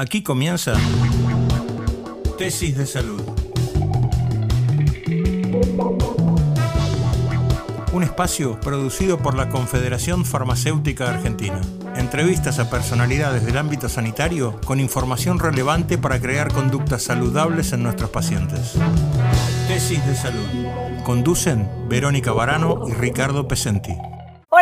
Aquí comienza Tesis de Salud. Un espacio producido por la Confederación Farmacéutica Argentina. Entrevistas a personalidades del ámbito sanitario con información relevante para crear conductas saludables en nuestros pacientes. Tesis de Salud. Conducen Verónica Barano y Ricardo Pesenti.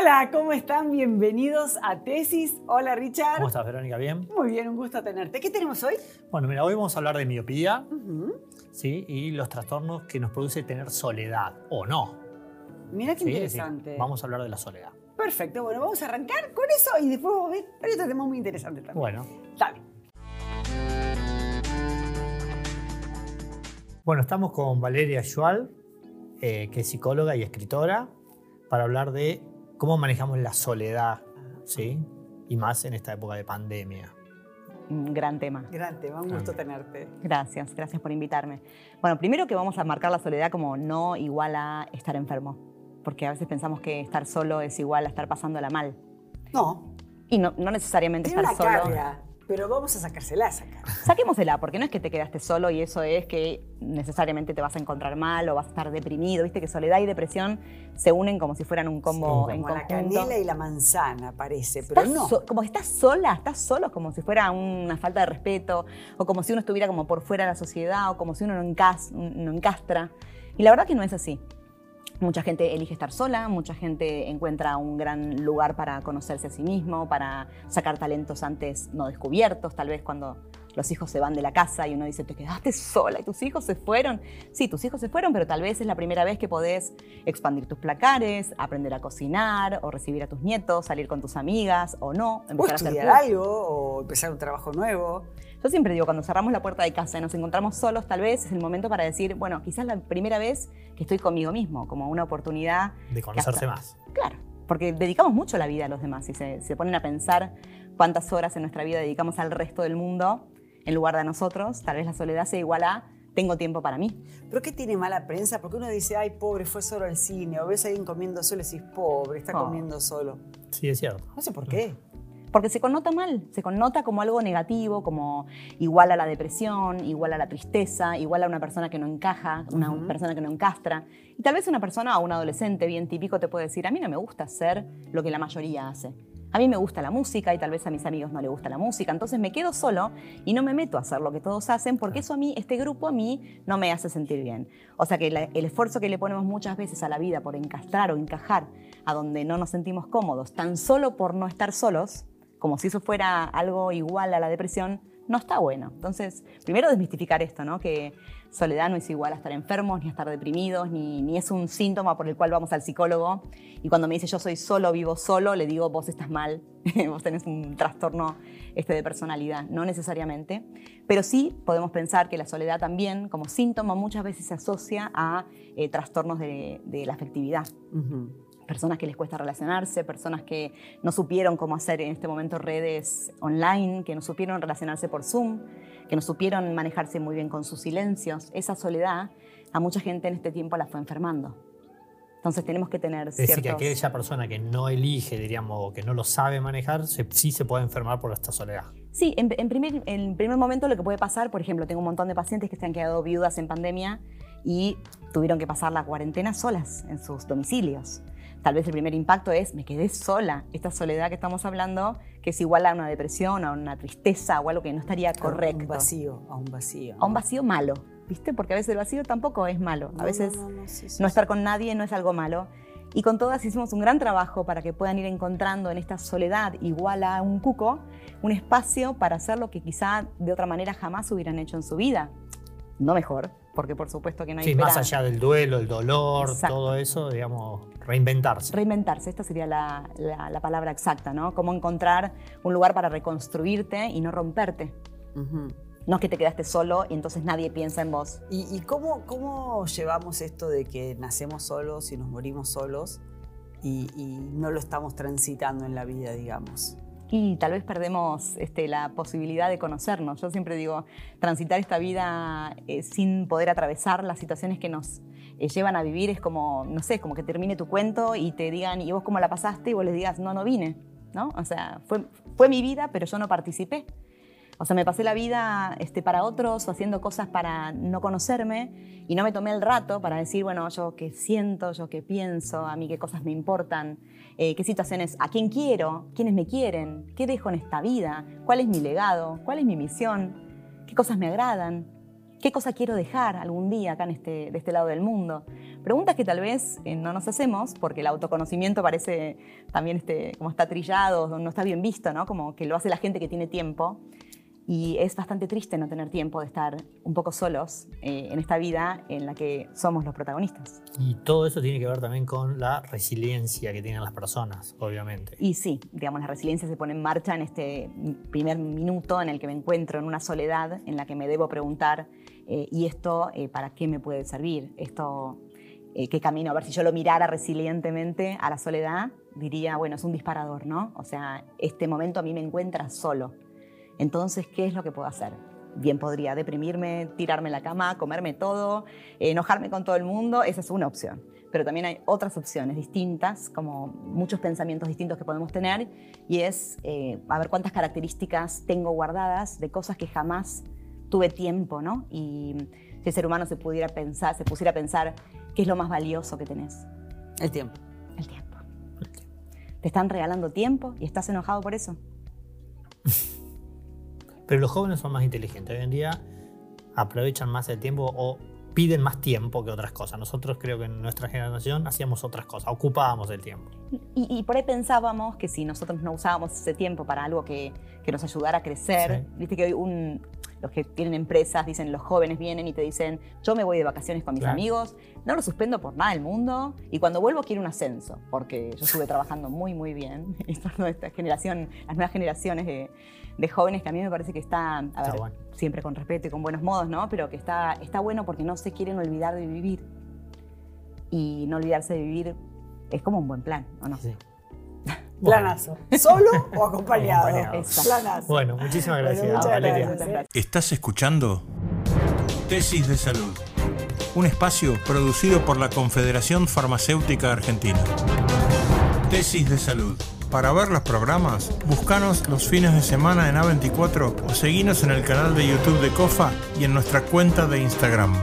Hola, ¿cómo están? Bienvenidos a Tesis. Hola, Richard. ¿Cómo estás, Verónica? ¿Bien? Muy bien, un gusto tenerte. ¿Qué tenemos hoy? Bueno, mira, hoy vamos a hablar de miopía ¿sí? y los trastornos que nos produce tener soledad o no. Mira qué ¿sí? interesante. Sí, Vamos a hablar de la soledad. Perfecto, bueno, vamos a arrancar con eso y después vamos a ver. Hay otro tema muy interesante también. Bueno, Dale. bueno estamos con Valeria Schual, eh, que es psicóloga y escritora, para hablar de cómo manejamos la soledad, ¿sí? Y más en esta época de pandemia. Un gran tema. Gran tema, un gusto tenerte. Gracias, gracias por invitarme. Bueno, primero que vamos a marcar la soledad como no igual a estar enfermo, porque a veces pensamos que estar solo es igual a estar pasándola mal. No, Y no, no necesariamente tiene una estar solo. carga, pero vamos a sacársela, sacar. Saquémosela, porque no es que te quedaste solo y eso es que necesariamente te vas a encontrar mal o vas a estar deprimido. Viste que soledad y depresión se unen como si fueran un combo Sí, en Como la canela y la manzana, parece, pero Estás no. so- como estás sola, estás solo, como si fuera una falta de respeto, o como si uno estuviera como por fuera de la sociedad, o como si uno no, encas- no encastra. Y la verdad que no es así. Mucha gente elige estar sola, mucha gente encuentra un gran lugar para conocerse a sí mismo, para sacar talentos antes no descubiertos, tal vez cuando los hijos se van de la casa y uno dice, te quedaste sola y tus hijos se fueron. Sí, tus hijos se fueron, pero tal vez es la primera vez que podés expandir tus placares, aprender a cocinar, o recibir a tus nietos, salir con tus amigas, o no, O empezar a hacer estudiar algo, o empezar un trabajo nuevo. Yo siempre digo, cuando cerramos la puerta de casa y nos encontramos solos, tal vez es el momento para decir, bueno, quizás la primera vez que estoy conmigo mismo, como una oportunidad. De conocerse hasta- más. Claro, porque dedicamos mucho la vida a los demás y se, se ponen a pensar cuántas horas en nuestra vida dedicamos al resto del mundo en lugar de a nosotros. Tal vez la soledad sea igual a tengo tiempo para mí. ¿Pero qué tiene mala prensa? Porque uno dice, ay, pobre, fue solo al cine. O ves a alguien comiendo solo y decís, pobre, está Oh. comiendo solo. Sí, es cierto. No sé por qué. Porque se connota mal, se connota como algo negativo, como igual a la depresión, igual a la tristeza, igual a una persona que no encaja, una Ujú. persona que no encastra. Y tal vez una persona o un adolescente bien típico te puede decir, a mí no me gusta hacer lo que la mayoría hace. A mí me gusta la música y tal vez a mis amigos no les gusta la música, entonces me quedo solo y no me meto a hacer lo que todos hacen porque eso a mí, este grupo a mí no me hace sentir bien. O sea que la- el esfuerzo que le ponemos muchas veces a la vida por encastrar o encajar a donde no nos sentimos cómodos, tan solo por no estar solos, como si eso fuera algo igual a la depresión, no está bueno. Entonces, primero desmistificar esto, ¿no? Que soledad no es igual a estar enfermos, ni a estar deprimidos, ni, ni es un síntoma por el cual vamos al psicólogo. Y cuando me dice yo soy solo, vivo solo, le digo vos estás mal, vos tenés un trastorno este, de personalidad. No necesariamente. Pero sí podemos pensar que la soledad también, como síntoma, muchas veces se asocia a eh, trastornos de- de la afectividad Ujú. Personas que les cuesta relacionarse, personas que no supieron cómo hacer en este momento redes online, que no supieron relacionarse por Zoom, que no supieron manejarse muy bien con sus silencios. Esa soledad a mucha gente en este tiempo la fue enfermando. Entonces tenemos que tener Es decir, que aquella persona que no elige, diríamos, o que no lo sabe manejar, se- sí se puede enfermar por esta soledad. Sí, en, en primer, en primer momento lo que puede pasar, por ejemplo, tengo un montón de pacientes que se han quedado viudas en pandemia y tuvieron que pasar la cuarentena solas en sus domicilios. Tal vez el primer impacto es, me quedé sola, esta soledad que estamos hablando, que es igual a una depresión, a una tristeza o algo que no estaría A correcto. un vacío, a un vacío. A un vacío malo, ¿viste? Porque a veces el vacío tampoco es malo. No, A veces no, no, no, sí, sí, no sí. estar con nadie no es algo malo. Y con todas hicimos un gran trabajo para que puedan ir encontrando en esta soledad igual a un cuco un espacio para hacer lo que quizá de otra manera jamás hubieran hecho en su vida. No mejor, porque por supuesto que no hay Sí, más allá del duelo, el dolor, Exacto. todo eso, digamos, reinventarse. Reinventarse, esta sería la, la- la palabra exacta, ¿no? Cómo encontrar un lugar para reconstruirte y no romperte. Ujú. No es que te quedaste solo y entonces nadie piensa en vos. ¿Y, y cómo, cómo llevamos esto de que nacemos solos y nos morimos solos y, y no lo estamos transitando en la vida, digamos? Y tal vez perdemos este, la posibilidad de conocernos. Yo siempre digo, transitar esta vida eh, sin poder atravesar las situaciones que nos eh, llevan a vivir es como, no sé, como que termine tu cuento y te digan, ¿y vos cómo la pasaste? Y vos les digas, no, no vine. ¿no? O sea, fue, fue mi vida, pero yo no participé. O sea, me pasé la vida este, para otros o haciendo cosas para no conocerme y no me tomé el rato para decir, bueno, yo qué siento, yo qué pienso, a mí qué cosas me importan, eh, qué situaciones, a quién quiero, quiénes me quieren, qué dejo en esta vida, cuál es mi legado, cuál es mi misión, qué cosas me agradan, qué cosa quiero dejar algún día acá en este, de este lado del mundo. Preguntas que tal vez eh, no nos hacemos porque el autoconocimiento parece también este, como está trillado, no está bien visto, ¿no? como que lo hace la gente que tiene tiempo. Y es bastante triste no tener tiempo de estar un poco solos eh, en esta vida en la que somos los protagonistas. Y todo eso tiene que ver también con la resiliencia que tienen las personas, obviamente. Y sí, digamos, la resiliencia se pone en marcha en este primer minuto en el que me encuentro en una soledad en la que me debo preguntar, eh, ¿y esto eh, para qué me puede servir? ¿Esto qué camino? A ver, si yo lo mirara resilientemente a la soledad, diría, bueno, es un disparador, ¿no? O sea, este momento a mí me encuentra solo entonces, ¿qué es lo que puedo hacer? Bien podría deprimirme, tirarme en la cama, comerme todo, enojarme con todo el mundo, esa es una opción. Pero también hay otras opciones distintas, como muchos pensamientos distintos que podemos tener, y es eh, a ver cuántas características tengo guardadas de cosas que jamás tuve tiempo, ¿no? Y si el ser humano se pudiera pensar, se pusiera a pensar, ¿qué es lo más valioso que tenés? El tiempo. El tiempo. ¿Te están regalando tiempo y estás enojado por eso? Pero los jóvenes son más inteligentes. Hoy en día aprovechan más el tiempo o piden más tiempo que otras cosas. Nosotros creo que en nuestra generación hacíamos otras cosas, ocupábamos el tiempo. Y, por ahí pensábamos que si nosotros no usábamos ese tiempo para algo que, que nos ayudara a crecer, viste que hoy un, los que tienen empresas dicen, los jóvenes vienen y te dicen, yo me voy de vacaciones con mis amigos, no lo suspendo por nada del mundo y cuando vuelvo quiero un ascenso, porque yo estuve trabajando muy, muy bien. Y esta generación, las nuevas generaciones de, de, jóvenes que a mí me parece que está, a ver, siempre con respeto y con buenos modos, ¿no? Pero que está, está bueno porque no se quieren olvidar de vivir. Y no olvidarse de vivir es como un buen plan, ¿o no? Sí. Planazo. ¿Solo o acompañado? Planazo. Bueno, muchísimas gracias, Valeria. Estás escuchando Tesis de Salud, un espacio producido por la Confederación Farmacéutica Argentina. Tesis de Salud. Para ver los programas, búscanos los fines de semana en A24 o seguinos en el canal de YouTube de COFA y en nuestra cuenta de Instagram.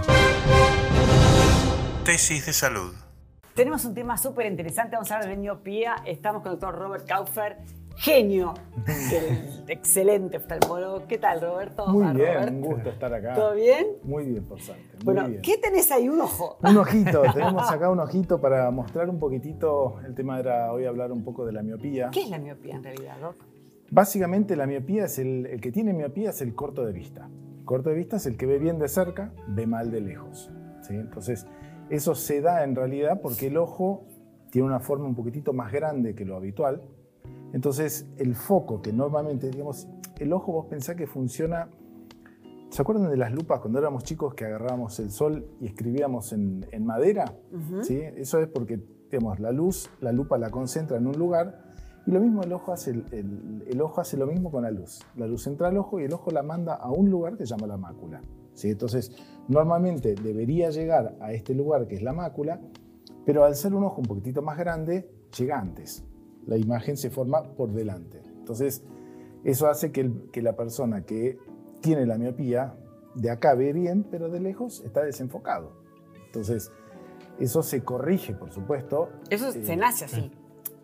Tesis de Salud. Tenemos un tema súper interesante, vamos a hablar de miopía. Estamos con el doctor Robert Kaufer, genio excelente oftalmólogo. ¿Qué tal, Roberto? Muy bien, un gusto estar acá. ¿Todo bien? Muy bien, por suerte. Bueno, ¿qué tenés ahí? Un ojo. Un ojito, tenemos acá un ojito para mostrar un poquitito. El tema era hoy hablar un poco de la miopía. ¿Qué es la miopía en realidad, Doc? Básicamente la miopía es el, el que tiene miopía es el corto de vista. corto de vista es el que ve bien de cerca, ve mal de lejos. ¿sí? Entonces, eso se da en realidad porque el ojo tiene una forma un poquitito más grande que lo habitual. Entonces, el foco que normalmente, digamos, el ojo vos pensás que funciona... ¿Se acuerdan de las lupas cuando éramos chicos que agarrábamos el sol y escribíamos en, madera? ¿Sí? Eso es porque, digamos, la luz, la lupa la concentra en un lugar y lo mismo el ojo hace, el, ojo hace lo mismo con la luz. La luz entra al ojo y el ojo la manda a un lugar que se llama la mácula. ¿Sí? Entonces, Normalmente debería llegar a este lugar que es la mácula, pero al ser un ojo un poquitito más grande, llega antes. La imagen se forma por delante. Entonces, eso hace que, la persona que tiene la miopía de acá ve bien, pero de lejos está desenfocado. Entonces, eso se corrige, por supuesto. Eso se eh, nace así.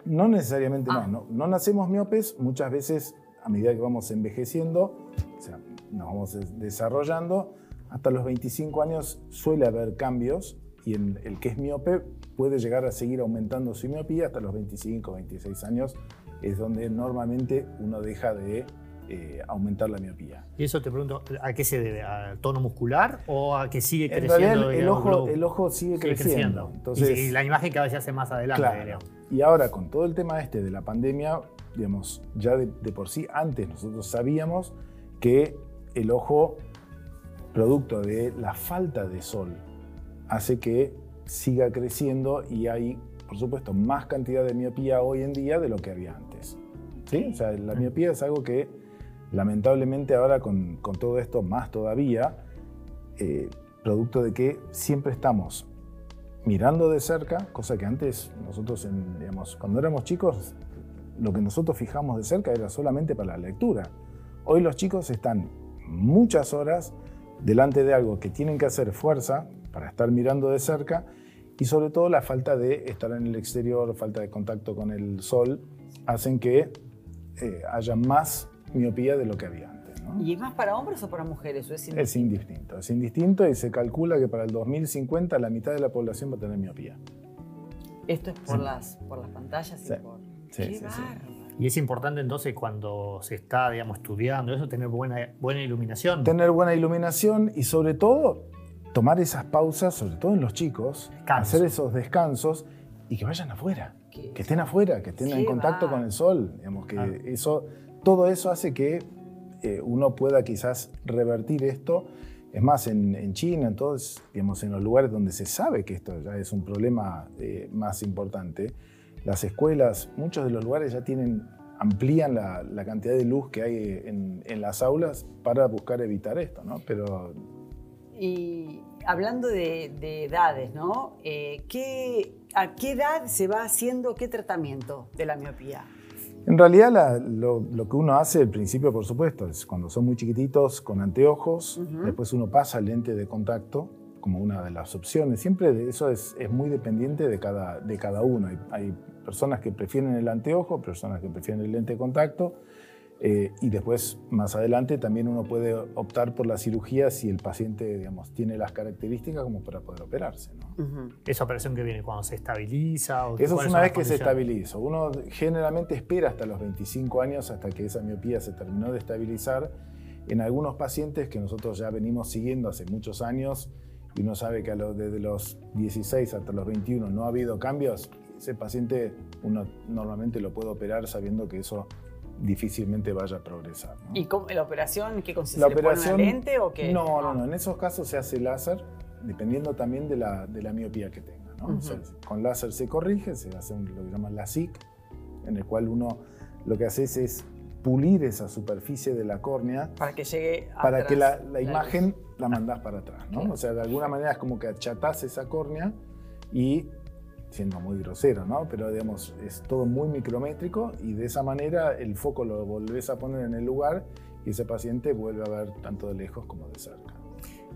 No necesariamente ah. no, no. nacemos miopes, muchas veces a medida que vamos envejeciendo, o sea, nos vamos desarrollando, hasta los 25 años suele haber cambios y en el que es miope puede llegar a seguir aumentando su miopía hasta los 25, 26 años es donde normalmente uno deja de eh, aumentar la miopía. Y eso te pregunto, ¿a qué se debe? ¿Al tono muscular o a que sigue creciendo? el, ojo, el ojo sigue, creciendo. Entonces, y, la imagen cada vez se hace más adelante. Claro. Y ahora con todo el tema este de la pandemia, digamos, ya de por sí antes nosotros sabíamos que el ojo producto de la falta de sol, hace que siga creciendo y hay, por supuesto, más cantidad de miopía hoy en día de lo que había antes. ¿Sí? O sea, la miopía es algo que lamentablemente ahora con, todo esto más todavía, eh, producto de que siempre estamos mirando de cerca, cosa que antes nosotros, digamos, cuando éramos chicos, lo que nosotros fijamos de cerca era solamente para la lectura. Hoy los chicos están muchas horas delante de algo que tienen que hacer fuerza para estar mirando de cerca y sobre todo la falta de estar en el exterior, falta de contacto con el sol, hacen que eh, haya más miopía de lo que había antes. ¿no? ¿Y es más para hombres o para mujeres? ¿O es indistinto? Es indistinto, es indistinto y se calcula que para el 2050 la mitad de la población va a tener miopía. Esto es por, las, por las pantallas Sí. y por... Sí, ¡Qué sí, sí. bárbaro! Y es importante entonces cuando se está, digamos, estudiando eso, tener buena, buena iluminación. Tener buena iluminación y sobre todo tomar esas pausas, sobre todo en los chicos, Descanso. hacer esos descansos y que vayan afuera, Qué- que estén afuera, que estén en contacto con el sol. Digamos que Ah. eso, todo eso hace que eh, uno pueda quizás revertir esto. Es más, en, en China, en todos, digamos, en los lugares donde se sabe que esto ya es un problema eh, más importante, las escuelas, muchos de los lugares ya tienen, amplían la, la cantidad de luz que hay en, en las aulas para buscar evitar esto, ¿no? Pero Y hablando de, de edades, ¿no? Eh, ¿qué- ¿A qué edad se va haciendo qué tratamiento de la miopía? En realidad la- lo, lo que uno hace al principio, por supuesto, es cuando son muy chiquititos con anteojos, Ujú. después uno pasa al lente de contacto como una de las opciones. Siempre de eso es, es muy dependiente de cada, de cada uno. Hay, hay personas que prefieren el anteojo, personas que prefieren el lente de contacto. eh, y después, más adelante, también uno puede optar por la cirugía si el paciente digamos, tiene las características como para poder operarse. ¿no? Esa operación que viene cuando se estabiliza. O Eso es una vez que se estabiliza. Uno generalmente espera hasta los 25 años, hasta que esa miopía se terminó de estabilizar. En algunos pacientes que nosotros ya venimos siguiendo hace muchos años, y uno sabe que a lo- desde los 16 hasta los 21 no ha habido cambios, ese paciente uno normalmente lo puede operar sabiendo que eso difícilmente vaya a progresar. ¿no? ¿Y cómo, la operación qué consiste? La ¿Le ponen operación. una lente o qué? No, no, no. En esos casos se hace láser, dependiendo también de la, de la miopía que tenga. ¿no? O sea, con láser se corrige, se hace un- lo que llaman la SIC, en el cual uno lo que hace es, es pulir esa superficie de la córnea Para que llegue para atrás que la, la luz. imagen la mandás para atrás. ¿no? O sea, de alguna manera es como que achatás esa córnea y siendo muy grosero, ¿no? Pero digamos, es todo muy micrométrico y de esa manera el foco lo volvés a poner en el lugar y ese paciente vuelve a ver tanto de lejos como de cerca.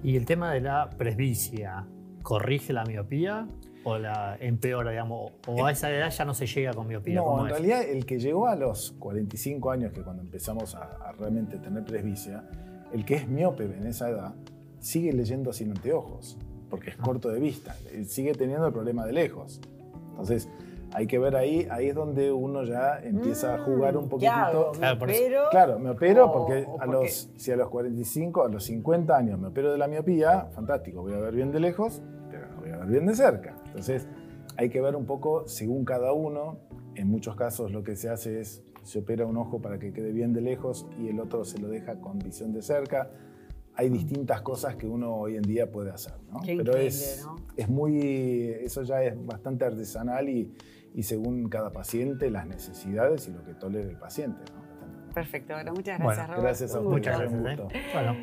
Y el tema de la presbicia, ¿corrige la miopía o la empeora, digamos? ¿O a esa edad ya no se llega con miopía? No, ¿Cómo en es? realidad el que llegó a los 45 años, que cuando empezamos a, a realmente tener presbicia, el que es miope en esa edad sigue leyendo sin anteojos, porque es corto de vista, sigue teniendo el problema de lejos. Entonces, hay que ver ahí, ahí es donde uno ya empieza a jugar un Mm, ¿qué hago? poquitito. ¿Me Claro, opero? Claro, me opero O- porque o a los, si a los 45, a los 50 años me opero de la miopía, fantástico, voy a ver bien de lejos, pero no voy a ver bien de cerca. Entonces, hay que ver un poco según cada uno. En muchos casos lo que se hace es, se opera un ojo para que quede bien de lejos y el otro se lo deja con visión de cerca. Hay distintas cosas que uno hoy en día puede hacer, ¿no? Qué Pero es, ¿no? es muy, eso ya es bastante artesanal y, y según cada paciente, las necesidades y lo que tolere el paciente, ¿no? Perfecto, bueno, muchas Bueno, gracias, Robert. Gracias a usted, Muchas gracias. gusto. ¿eh? Bueno,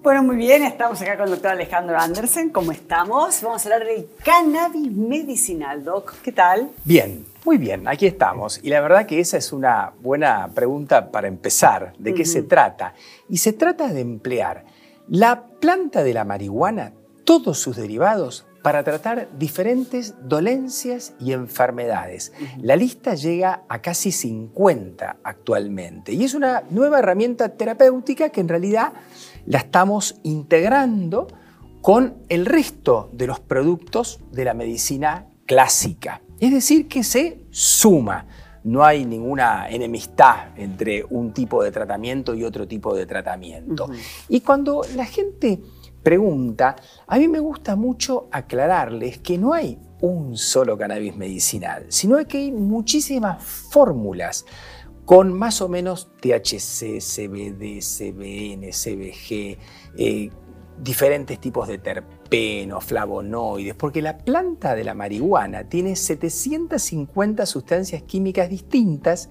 Bueno, muy bien, estamos acá con el doctor Alejandro Andersen. ¿Cómo estamos? Vamos a hablar del cannabis medicinal, Doc. ¿Qué tal? Bien, muy bien, aquí estamos. Y la verdad que esa es una buena pregunta para empezar. ¿De qué se trata? Y se trata de emplear la planta de la marihuana, todos sus derivados, para tratar diferentes dolencias y enfermedades. La lista llega a casi 50 actualmente. Y es una nueva herramienta terapéutica que en realidad la estamos integrando con el resto de los productos de la medicina clásica. Es decir, que se suma. No hay ninguna enemistad entre un tipo de tratamiento y otro tipo de tratamiento. Y cuando la gente pregunta, a mí me gusta mucho aclararles que no hay un solo cannabis medicinal, sino que hay muchísimas fórmulas con más o menos THC, CBD, CBN, CBG, eh, diferentes tipos de terpenos, flavonoides, porque la planta de la marihuana tiene 750 sustancias químicas distintas,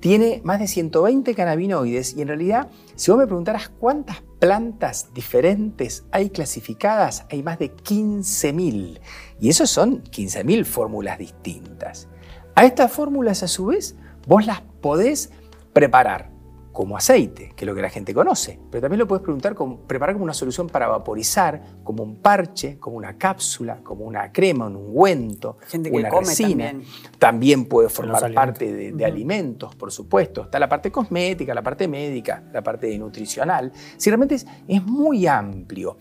tiene más de 120 cannabinoides y en realidad, si vos me preguntaras cuántas plantas diferentes hay clasificadas, hay más de 15.000 y esos son 15.000 fórmulas distintas. A estas fórmulas a su vez vos las podés preparar como aceite, que es lo que la gente conoce, pero también lo puedes preguntar preparar como una solución para vaporizar, como un parche, como una cápsula, como una crema, un ungüento, gente que una come resina. también. También puede formar parte de, de alimentos, por supuesto. Está la parte cosmética, la parte médica, la parte nutricional. Si realmente es, es muy amplio.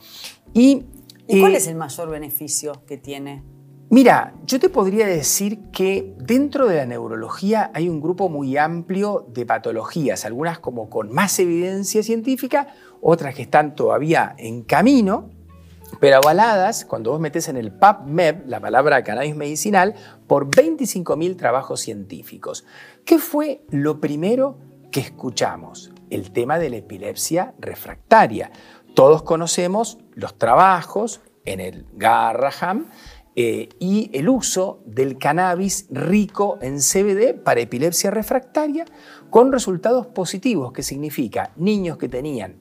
Y, ¿Y cuál eh, es el mayor beneficio que tiene? Mira, yo te podría decir que dentro de la neurología hay un grupo muy amplio de patologías, algunas como con más evidencia científica, otras que están todavía en camino, pero avaladas, cuando vos metes en el PubMed la palabra cannabis medicinal, por 25.000 trabajos científicos. ¿Qué fue lo primero que escuchamos? El tema de la epilepsia refractaria. Todos conocemos los trabajos en el Garraham eh, y el uso del cannabis rico en CBD para epilepsia refractaria con resultados positivos, que significa niños que tenían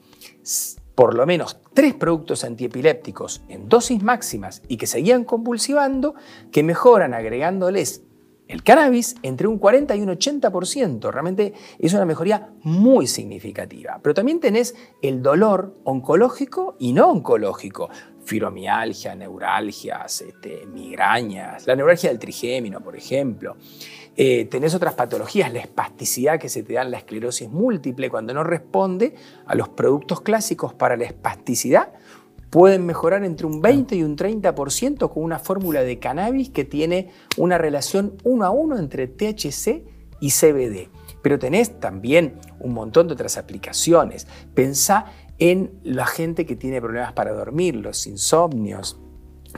por lo menos tres productos antiepilépticos en dosis máximas y que seguían convulsivando, que mejoran agregándoles el cannabis entre un 40 y un 80%. Realmente es una mejoría muy significativa. Pero también tenés el dolor oncológico y no oncológico. Fibromialgia, neuralgias, este, migrañas, la neuralgia del trigémino, por ejemplo. Eh, tenés otras patologías, la espasticidad que se te da en la esclerosis múltiple cuando no responde a los productos clásicos para la espasticidad. Pueden mejorar entre un 20 y un 30% con una fórmula de cannabis que tiene una relación uno a uno entre THC y CBD. Pero tenés también un montón de otras aplicaciones. Pensá en la gente que tiene problemas para dormir, los insomnios.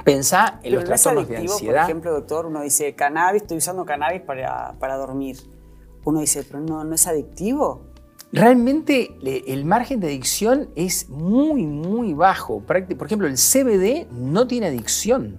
Pensá en Pero los no trastornos de ansiedad. por ejemplo, doctor, uno dice cannabis, estoy usando cannabis para, para dormir. Uno dice, pero no, no es adictivo. Realmente el margen de adicción es muy, muy bajo. Por ejemplo, el CBD no tiene adicción.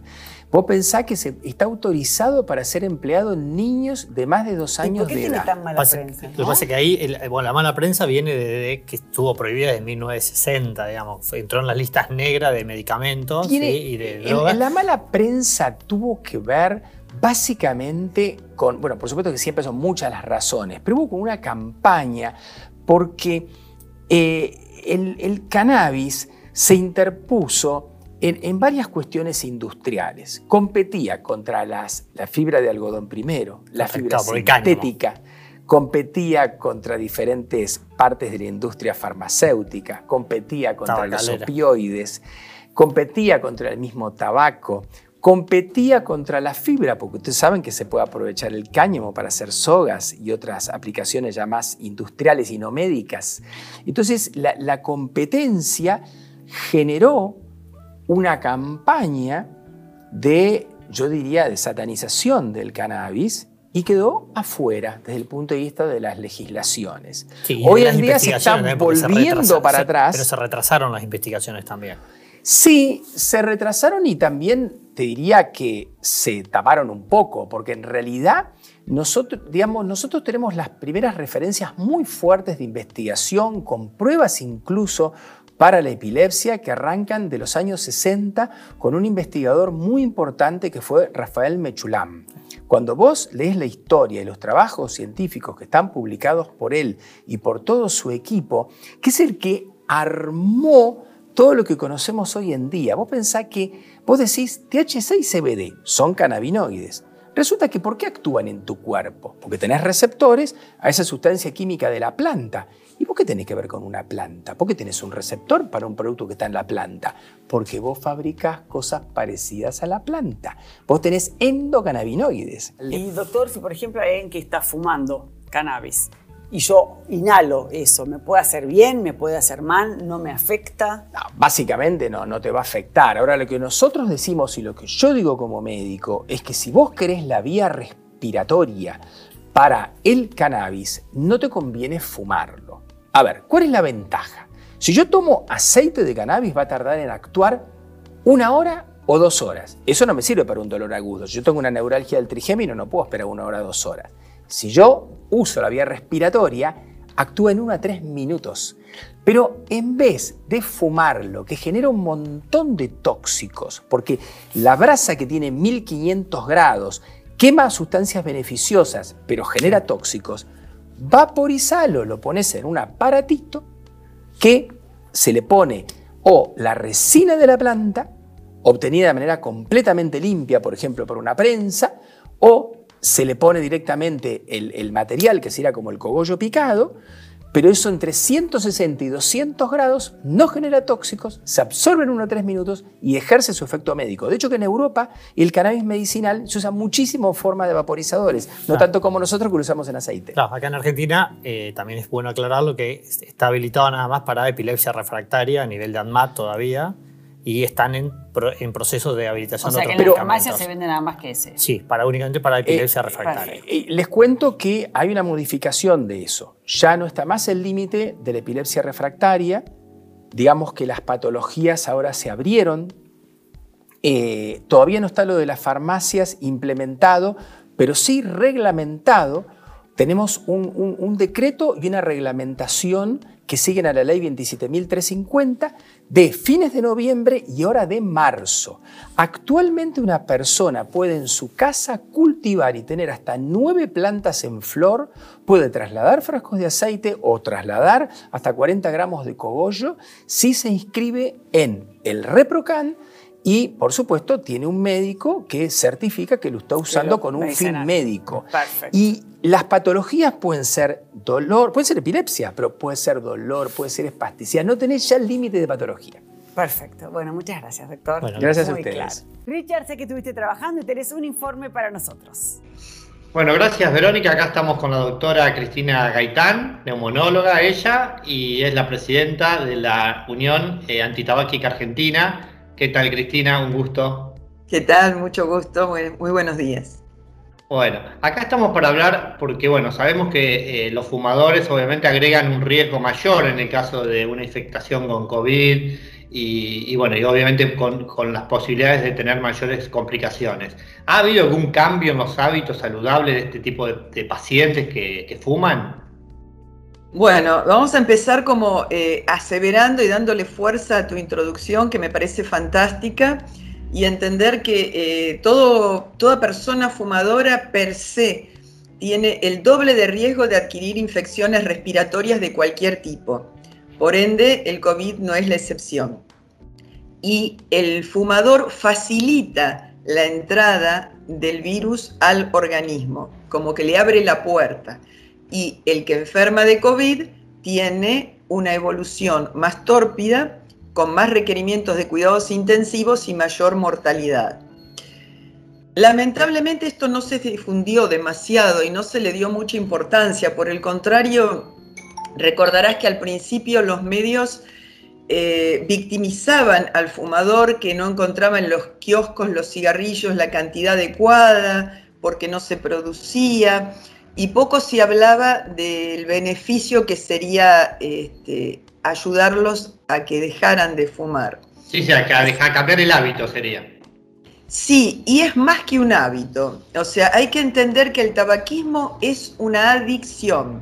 Vos pensás que se está autorizado para ser empleado en niños de más de dos ¿Y años por qué de tiene edad. tan mala Pasa- prensa? Lo que pasa es que ahí, el- bueno, la mala prensa viene de, que estuvo prohibida desde 1960, digamos. Fue- Entró en las listas negras de medicamentos y de drogas. la mala prensa tuvo que ver básicamente con, bueno, por supuesto que siempre son muchas las razones, pero hubo como una campaña porque eh, el, el cannabis se interpuso en, en varias cuestiones industriales. Competía contra las, la fibra de algodón primero, la fibra sintética, competía contra diferentes partes de la industria farmacéutica, competía contra los opioides, competía contra el mismo tabaco, competía contra la fibra, porque ustedes saben que se puede aprovechar el cáñamo para hacer sogas y otras aplicaciones ya más industriales y no médicas. Entonces, la, la competencia generó una campaña de, yo diría, de satanización del cannabis y quedó afuera desde el punto de vista de las legislaciones. Sí, Hoy en día se están se volviendo para se- atrás. Pero se retrasaron las investigaciones también. Sí, se retrasaron y también te diría que se taparon un poco, porque en realidad nosotros, digamos, nosotros tenemos las primeras referencias muy fuertes de investigación, con pruebas incluso para la epilepsia que arrancan de los años 60 con un investigador muy importante que fue Rafael Mechulam. Cuando vos lees la historia y los trabajos científicos que están publicados por él y por todo su equipo, que es el que armó todo lo que conocemos hoy en día. Vos pensás que vos decís THC y CBD son cannabinoides. Resulta que ¿por qué actúan en tu cuerpo? Porque tenés receptores a esa sustancia química de la planta. ¿Y por qué tenés que ver con una planta? ¿Por qué tenés un receptor para un producto que está en la planta? Porque vos fabricás cosas parecidas a la planta. Vos tenés endocannabinoides. Y doctor, si por ejemplo hay alguien que está fumando cannabis y yo inhalo eso, ¿me puede hacer bien? ¿Me puede hacer mal? ¿No me afecta? No, básicamente no, no te va a afectar. Ahora lo que nosotros decimos y lo que yo digo como médico es que si vos querés la vía respiratoria para el cannabis, no te conviene fumarlo. A ver, ¿cuál es la ventaja? Si yo tomo aceite de cannabis va a tardar en actuar una hora o dos horas. Eso no me sirve para un dolor agudo. Yo tengo una neuralgia del trigémino no puedo esperar una hora o dos horas. Si yo uso la vía respiratoria, actúa en 1 a 3 minutos. Pero en vez de fumarlo, que genera un montón de tóxicos, porque la brasa que tiene 1500 grados quema sustancias beneficiosas, pero genera tóxicos, vaporizalo, lo pones en un aparatito que se le pone o la resina de la planta, obtenida de manera completamente limpia, por ejemplo, por una prensa, o se le pone directamente el, el material, que sería como el cogollo picado, pero eso entre 160 y 200 grados no genera tóxicos, se absorbe en 1 a 3 minutos y ejerce su efecto médico. De hecho que en Europa el cannabis medicinal se usa muchísimo en forma de vaporizadores, no tanto como nosotros que lo usamos en aceite. Claro, acá en Argentina eh, también es bueno aclararlo que está habilitado nada más para epilepsia refractaria a nivel de ANMAT todavía y están en, pro- en proceso de habilitación O sea de que en la farmacia se vende nada más que ese. Sí, para, únicamente para epilepsia Eh, refractaria. Eh, Les cuento que hay una modificación de eso. Ya no está más el límite de la epilepsia refractaria. Digamos que las patologías ahora se abrieron. Eh, todavía no está lo de las farmacias implementado, pero sí reglamentado. Tenemos un, decreto y una reglamentación que siguen a la ley 27.350 de fines de noviembre y ahora de marzo. Actualmente una persona puede en su casa cultivar y tener hasta nueve plantas en flor, puede trasladar frascos de aceite o trasladar hasta 40 gramos de cogollo si se inscribe en el ReproCan y, por supuesto, tiene un médico que certifica que lo está usando lo con un medicinal. fin médico. Perfecto. Y las patologías pueden ser dolor, pueden ser epilepsia, pero puede ser dolor, puede ser espasticidad. No tenés ya el límite de patología. Perfecto. Bueno, muchas gracias, doctor. Bueno, Gracias a Muy ustedes. claro. Richard, sé que estuviste trabajando y tenés un informe para nosotros. Bueno, gracias Verónica. Acá estamos con la doctora Cristina Gaitán, neumonóloga ella, y es la presidenta de la Unión eh, Antitabáquica Argentina. ¿Qué tal Cristina? Un gusto. ¿Qué tal? Mucho gusto, muy, muy buenos días. Bueno, acá estamos para hablar porque, bueno, sabemos que eh, los fumadores obviamente agregan un riesgo mayor en el caso de una infectación con COVID y, y, bueno, y obviamente con, con las posibilidades de tener mayores complicaciones. ¿Ha habido algún cambio en los hábitos saludables de este tipo de, de pacientes que, que fuman? Bueno, vamos a empezar como eh, aseverando y dándole fuerza a tu introducción, que me parece fantástica, y entender que eh, toda persona fumadora per se tiene el doble de riesgo de adquirir infecciones respiratorias de cualquier tipo. Por ende, el COVID no es la excepción. Y el fumador facilita la entrada del virus al organismo, como que le abre la puerta. Y el que enferma de COVID tiene una evolución más tórpida, con más requerimientos de cuidados intensivos y mayor mortalidad. Lamentablemente esto no se difundió demasiado y no se le dio mucha importancia. Por el contrario, recordarás que al principio los medios eh, victimizaban al fumador que no encontraba en los kioscos los cigarrillos la cantidad adecuada, porque no se producía, y poco se hablaba del beneficio que sería este, ayudarlos a que dejaran de fumar. Sí, sí, a, a, a cambiar el hábito sería. Sí, y es más que un hábito. O sea, hay que entender que el tabaquismo es una adicción,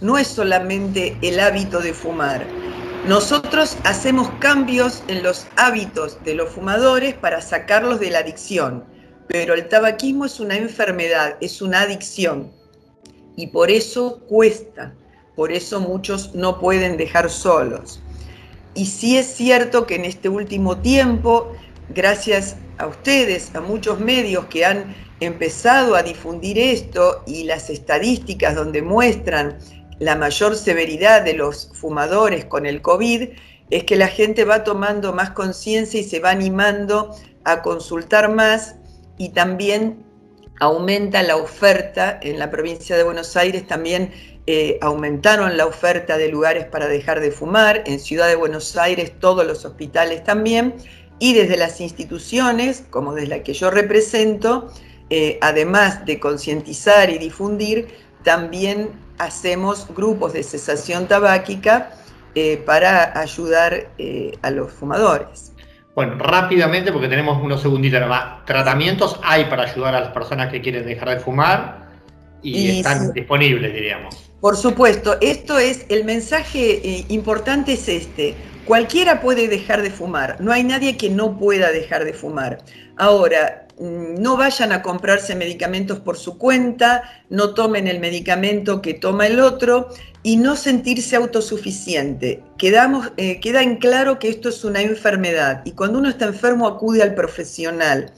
no es solamente el hábito de fumar. Nosotros hacemos cambios en los hábitos de los fumadores para sacarlos de la adicción, pero el tabaquismo es una enfermedad, es una adicción y por eso cuesta, por eso muchos no pueden dejar solos. Y sí es cierto que en este último tiempo, gracias a ustedes, a muchos medios que han empezado a difundir esto y las estadísticas donde muestran la mayor severidad de los fumadores con el COVID, es que la gente va tomando más conciencia y se va animando a consultar más y también aumenta la oferta. En la provincia de Buenos Aires también eh, aumentaron la oferta de lugares para dejar de fumar. En Ciudad de Buenos Aires todos los hospitales también. Y desde las instituciones, como desde la que yo represento, eh, además de concientizar y difundir, también hacemos grupos de cesación tabáquica eh, para ayudar a los fumadores. Bueno, rápidamente, porque tenemos unos segunditos más. Tratamientos hay para ayudar a las personas que quieren dejar de fumar y, y están sí. disponibles, diríamos. Por supuesto, esto es, el mensaje eh, importante es este. Cualquiera puede dejar de fumar, no hay nadie que no pueda dejar de fumar. Ahora, no vayan a comprarse medicamentos por su cuenta, no tomen el medicamento que toma el otro y no sentirse autosuficiente. Quedamos, eh, queda en claro que esto es una enfermedad y cuando uno está enfermo acude al profesional.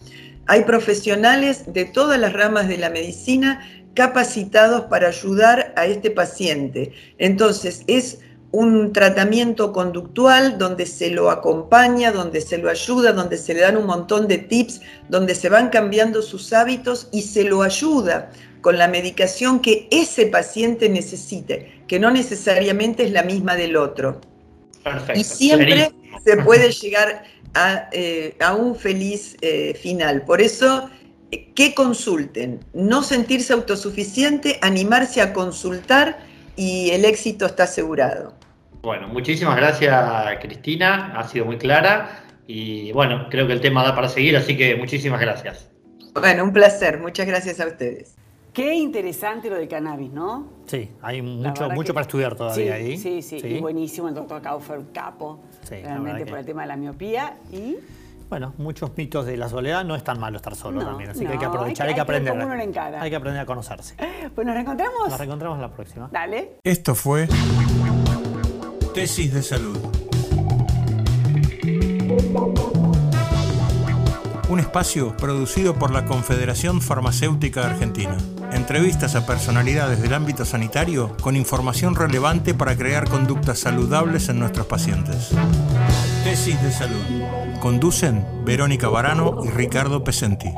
Hay profesionales de todas las ramas de la medicina capacitados para ayudar a este paciente. Entonces, es un tratamiento conductual donde se lo acompaña, donde se lo ayuda, donde se le dan un montón de tips, donde se van cambiando sus hábitos y se lo ayuda con la medicación que ese paciente necesite, que no necesariamente es la misma del otro. Perfecto. Y siempre se puede llegar a, eh, a un feliz eh, final. Por eso, eh, que consulten, no sentirse autosuficiente, animarse a consultar y el éxito está asegurado. Bueno, muchísimas gracias Cristina, ha sido muy clara y bueno, creo que el tema da para seguir, así que muchísimas gracias. Bueno, un placer, muchas gracias a ustedes. Qué interesante lo del cannabis, ¿no? Sí, hay mucho, mucho que- para estudiar todavía sí, ahí. Sí, sí, y buenísimo el doctor Kaufer, capo, Sí, realmente por que- el tema de la miopía y Bueno, muchos mitos de la soledad no es tan malo estar solo No, también, así que hay que aprovechar, hay que- hay aprender. uno encara. Hay que aprender a conocerse. pues nos reencontramos. Nos reencontramos la próxima. Dale. Esto fue Tesis de Salud. Un espacio producido por la Confederación Farmacéutica Argentina. Entrevistas a personalidades del ámbito sanitario con información relevante para crear conductas saludables en nuestros pacientes. Tesis de Salud. Conducen Verónica Barano y Ricardo Pesenti.